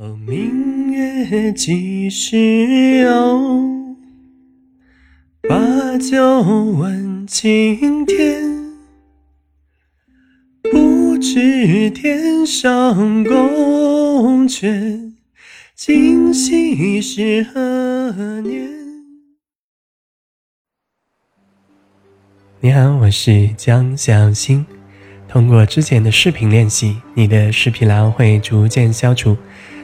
哦，明月几时有？把酒问青天。不知天上宫阙，今夕是何年？你好，我是江小新。通过之前的视频练习，你的视疲劳会逐渐消除。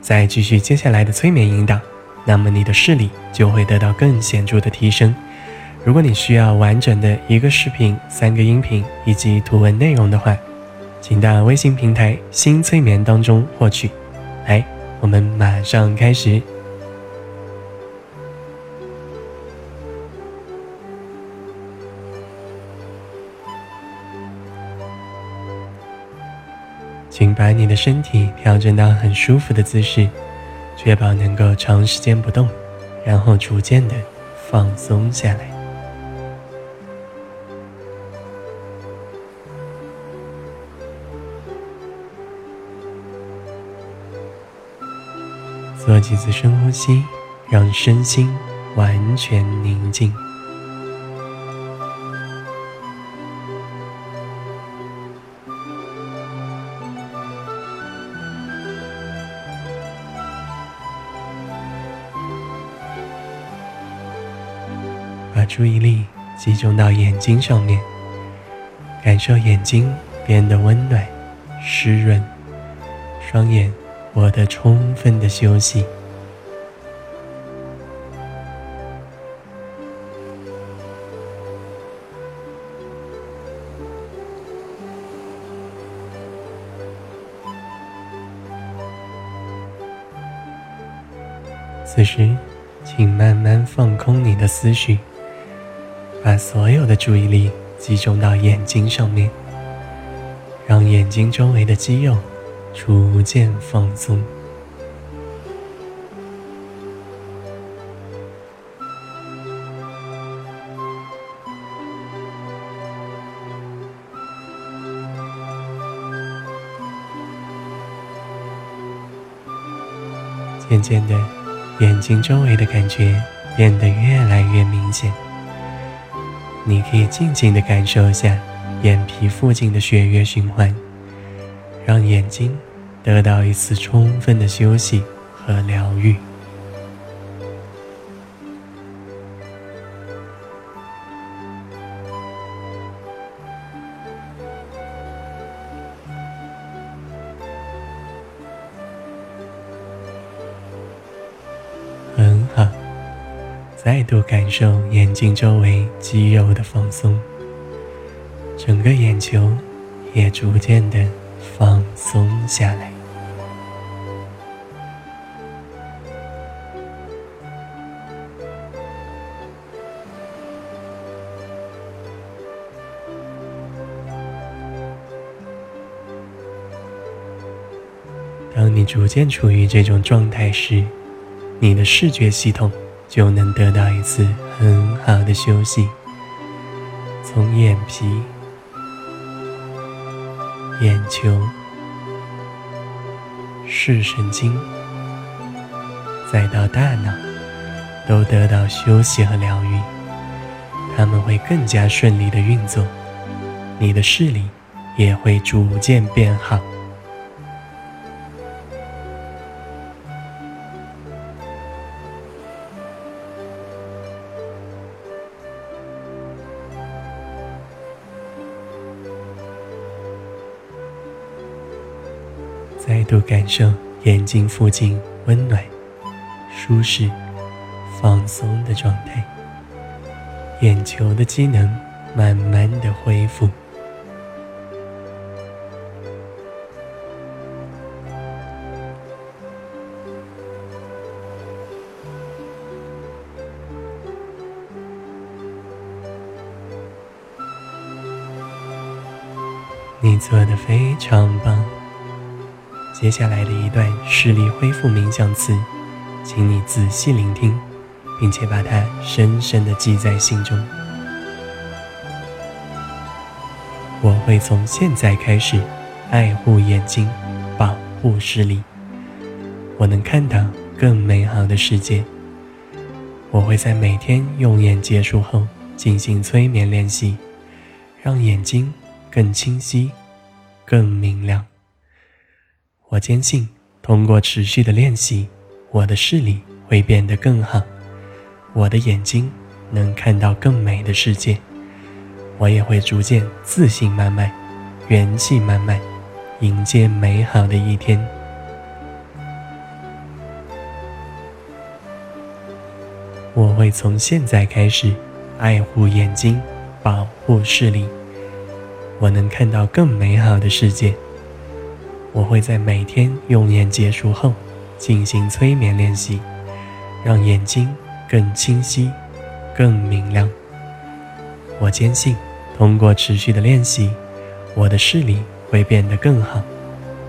再继续接下来的催眠引导，那么你的视力就会得到更显著的提升。如果你需要完整的一个视频、三个音频以及图文内容的话，请到微信平台新催眠当中获取。来，我们马上开始。把你的身体调整到很舒服的姿势，确保能够长时间不动，然后逐渐的放松下来。做几次深呼吸，让身心完全宁静。注意力集中到眼睛上面，感受眼睛变得温暖、湿润，双眼获得充分的休息。此时，请慢慢放空你的思绪。把所有的注意力集中到眼睛上面，让眼睛周围的肌肉逐渐放松。渐渐的，眼睛周围的感觉变得越来越明显。你可以静静的感受一下眼皮附近的血液循环，让眼睛得到一次充分的休息和疗愈。感受眼睛周围肌肉的放松，整个眼球也逐渐的放松下来。当你逐渐处于这种状态时，你的视觉系统。就能得到一次很好的休息。从眼皮、眼球、视神经，再到大脑，都得到休息和疗愈，他们会更加顺利的运作，你的视力也会逐渐变好。再度感受眼睛附近温暖、舒适、放松的状态，眼球的机能慢慢的恢复。你做的非常棒。接下来的一段视力恢复冥想词，请你仔细聆听，并且把它深深的记在心中。我会从现在开始爱护眼睛，保护视力。我能看到更美好的世界。我会在每天用眼结束后进行催眠练习，让眼睛更清晰、更明亮。我坚信，通过持续的练习，我的视力会变得更好，我的眼睛能看到更美的世界。我也会逐渐自信满满，元气满满，迎接美好的一天。我会从现在开始爱护眼睛，保护视力。我能看到更美好的世界。我会在每天用眼结束后进行催眠练习，让眼睛更清晰、更明亮。我坚信。通过持续的练习，我的视力会变得更好，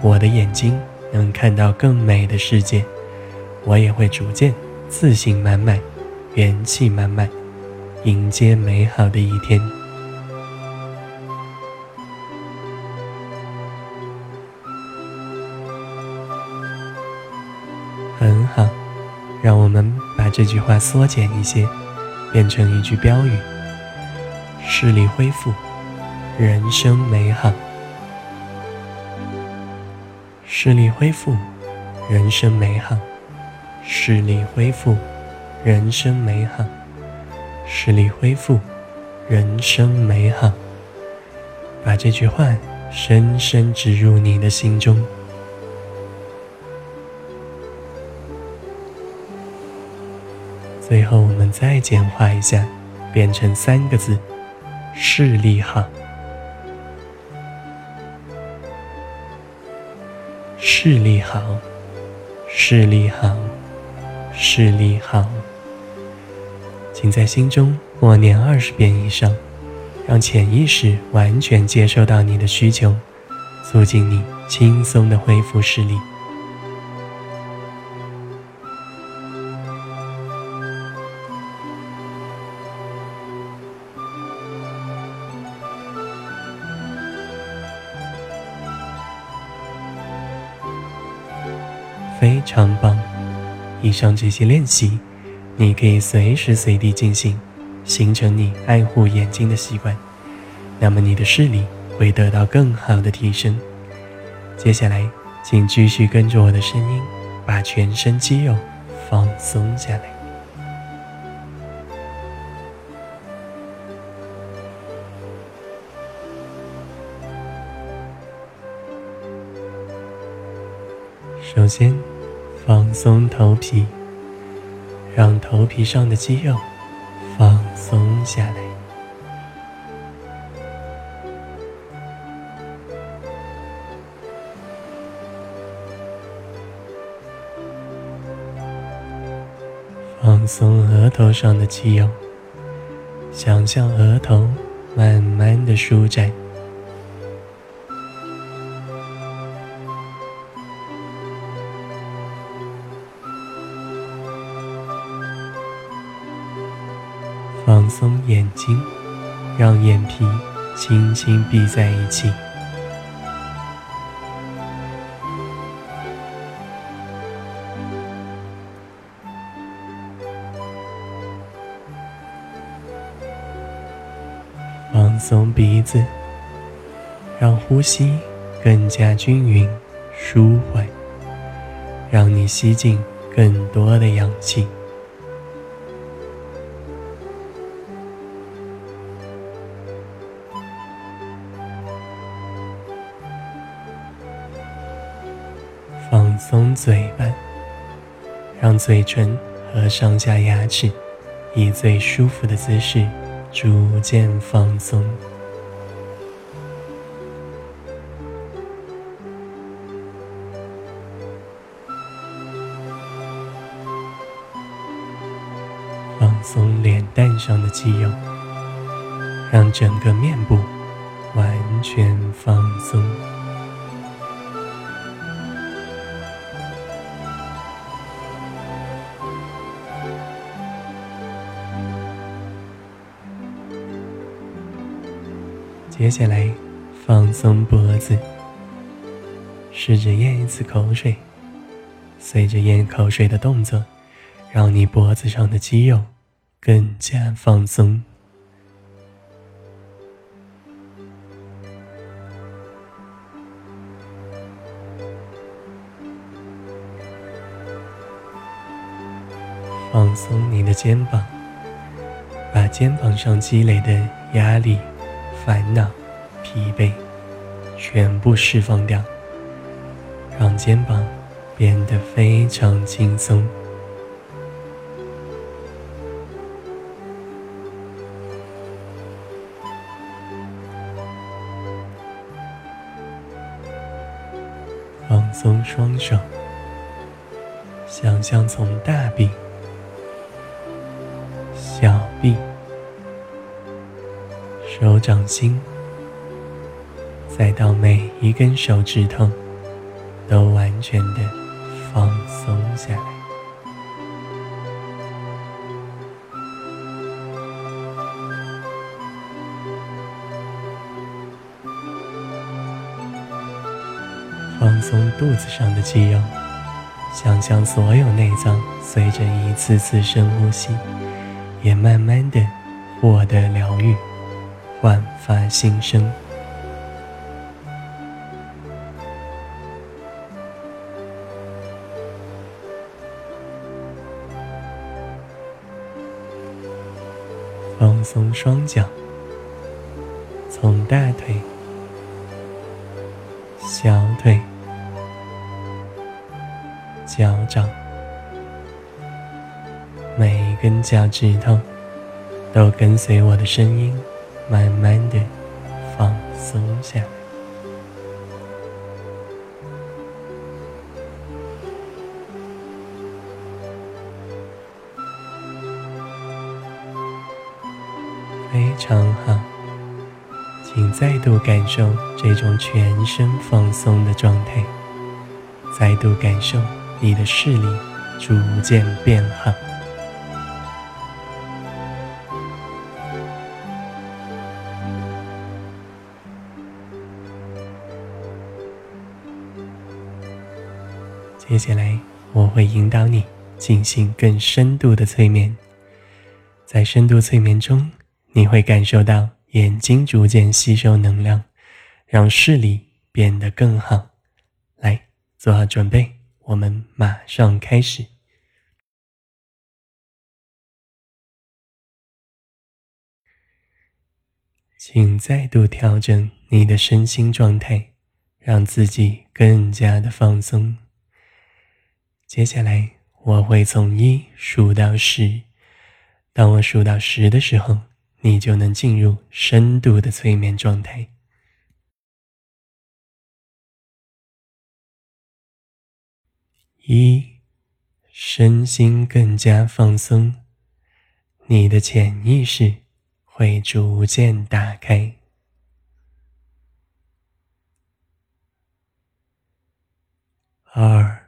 我的眼睛能看到更美的世界，我也会逐渐自信满满，元气满满，迎接美好的一天。好，让我们把这句话缩减一些，变成一句标语。视力恢复，人生美好。视力恢复，人生美好。视力恢复，人生美好。视力恢复，人生美好。把这句话深深植入你的心中。最后，我们再简化一下，变成三个字。视力好，视力好，视力好，视力好。请在心中默念二十遍以上，让潜意识完全接受到你的需求，促进你轻松的恢复视力。非常棒！以上这些练习，你可以随时随地进行，形成你爱护眼睛的习惯。那么你的视力会得到更好的提升。接下来，请继续跟着我的声音，把全身肌肉放松下来。首先。放松头皮，让头皮上的肌肉放松下来。放松额头上的肌肉，想象额头慢慢的舒展。睛，让眼皮轻轻闭在一起。放松鼻子，让呼吸更加均匀、舒缓，让你吸进更多的氧气。松嘴巴，让嘴唇和上下牙齿以最舒服的姿势逐渐放松。放松脸蛋上的肌肉，让整个面部完全放松。接下来，放松脖子，试着咽一次口水，随着咽口水的动作，让你脖子上的肌肉更加放松。放松你的肩膀，把肩膀上积累的压力、烦恼、疲惫全部释放掉，让肩膀变得非常轻松。放松双手，想象从大臂。小臂、手掌心，再到每一根手指头，都完全的放松下来。放松肚子上的肌肉，想象所有内脏随着一次次深呼吸。也慢慢的获得疗愈，焕发新生。放松双脚，从大腿、小腿、脚掌。每一根脚趾头都跟随我的声音，慢慢的放松下来，非常好。请再度感受这种全身放松的状态，再度感受你的视力逐渐变好。接下来，我会引导你进行更深度的催眠。在深度催眠中，你会感受到眼睛逐渐吸收能量，让视力变得更好。来，做好准备，我们马上开始。请再度调整你的身心状态，让自己更加的放松。接下来我会从一数到十，当我数到十的时候，你就能进入深度的催眠状态。一，身心更加放松，你的潜意识会逐渐打开。二。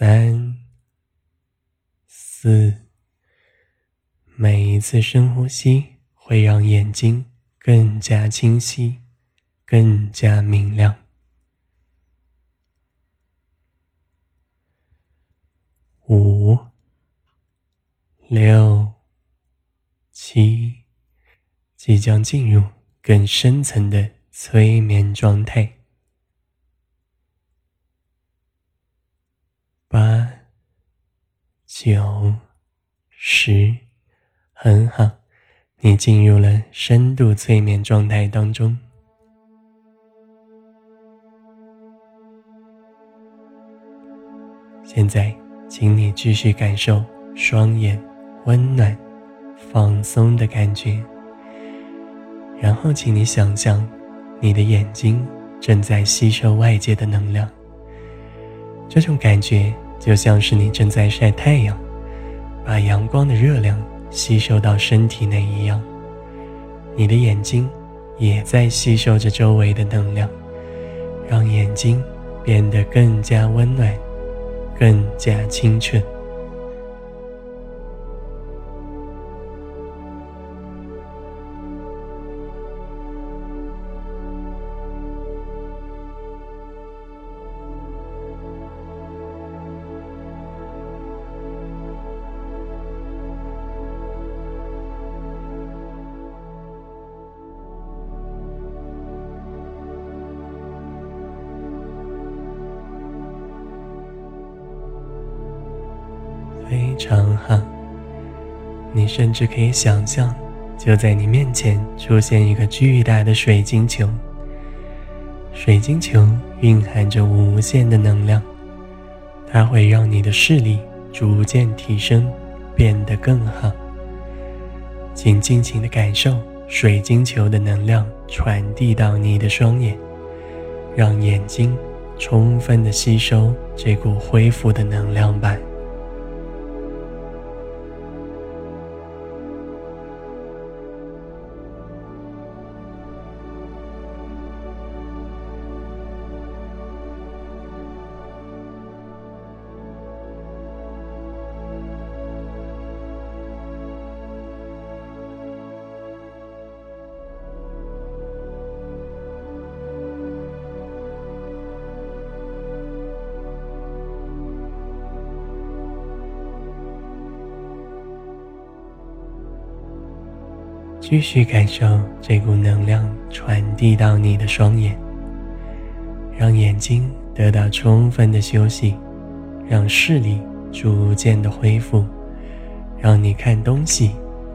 三、四，每一次深呼吸会让眼睛更加清晰、更加明亮。五、六、七，即将进入更深层的催眠状态。九、十，很好，你进入了深度催眠状态当中。现在，请你继续感受双眼温暖、放松的感觉。然后，请你想象，你的眼睛正在吸收外界的能量。这种感觉就像是你正在晒太阳，把阳光的热量吸收到身体内一样。你的眼睛也在吸收着周围的能量，让眼睛变得更加温暖，更加清澈。非常好。你甚至可以想象，就在你面前出现一个巨大的水晶球。水晶球蕴含着无限的能量，它会让你的视力逐渐提升，变得更好。请尽情的感受水晶球的能量传递到你的双眼，让眼睛充分的吸收这股恢复的能量吧。继续感受这股能量传递到你的双眼，让眼睛得到充分的休息，让视力逐渐的恢复，让你看东西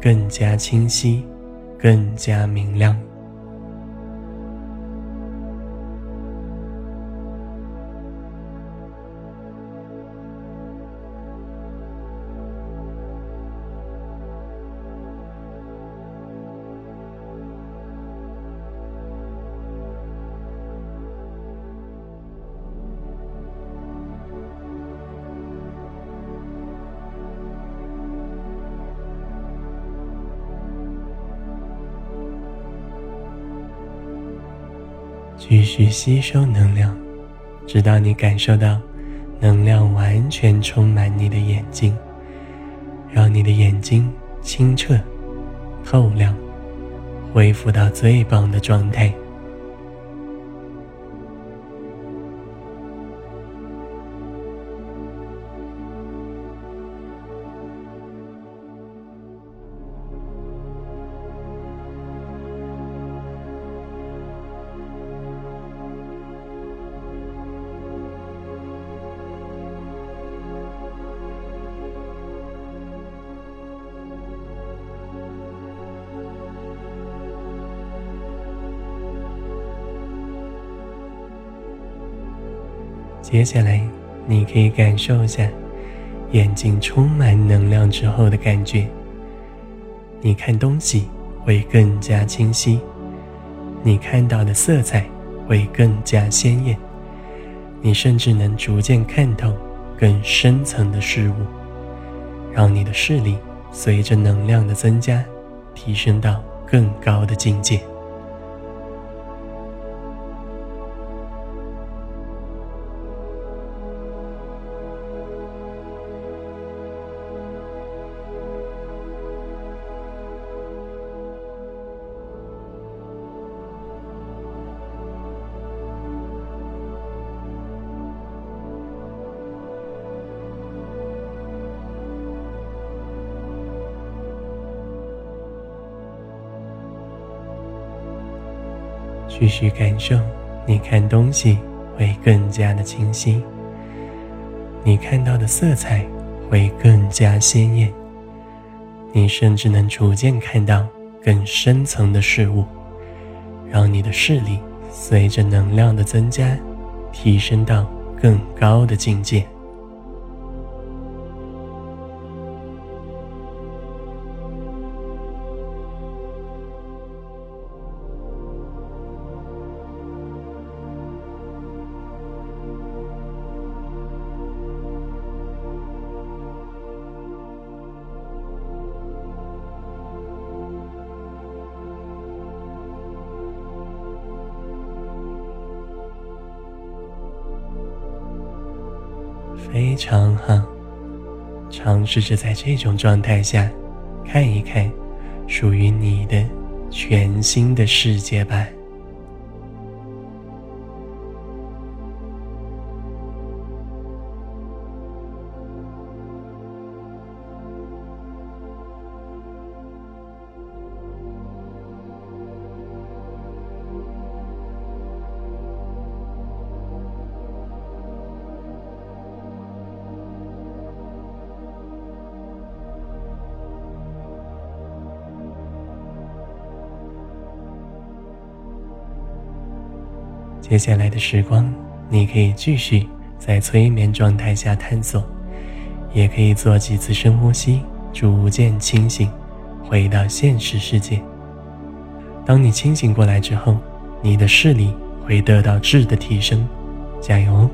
更加清晰，更加明亮。去吸收能量，直到你感受到能量完全充满你的眼睛，让你的眼睛清澈、透亮，恢复到最棒的状态。接下来，你可以感受一下眼睛充满能量之后的感觉。你看东西会更加清晰，你看到的色彩会更加鲜艳，你甚至能逐渐看透更深层的事物，让你的视力随着能量的增加，提升到更高的境界。继续感受，你看东西会更加的清晰，你看到的色彩会更加鲜艳，你甚至能逐渐看到更深层的事物，让你的视力随着能量的增加，提升到更高的境界。非常好，尝试着在这种状态下，看一看属于你的全新的世界吧。接下来的时光，你可以继续在催眠状态下探索，也可以做几次深呼吸，逐渐清醒，回到现实世界。当你清醒过来之后，你的视力会得到质的提升。加油！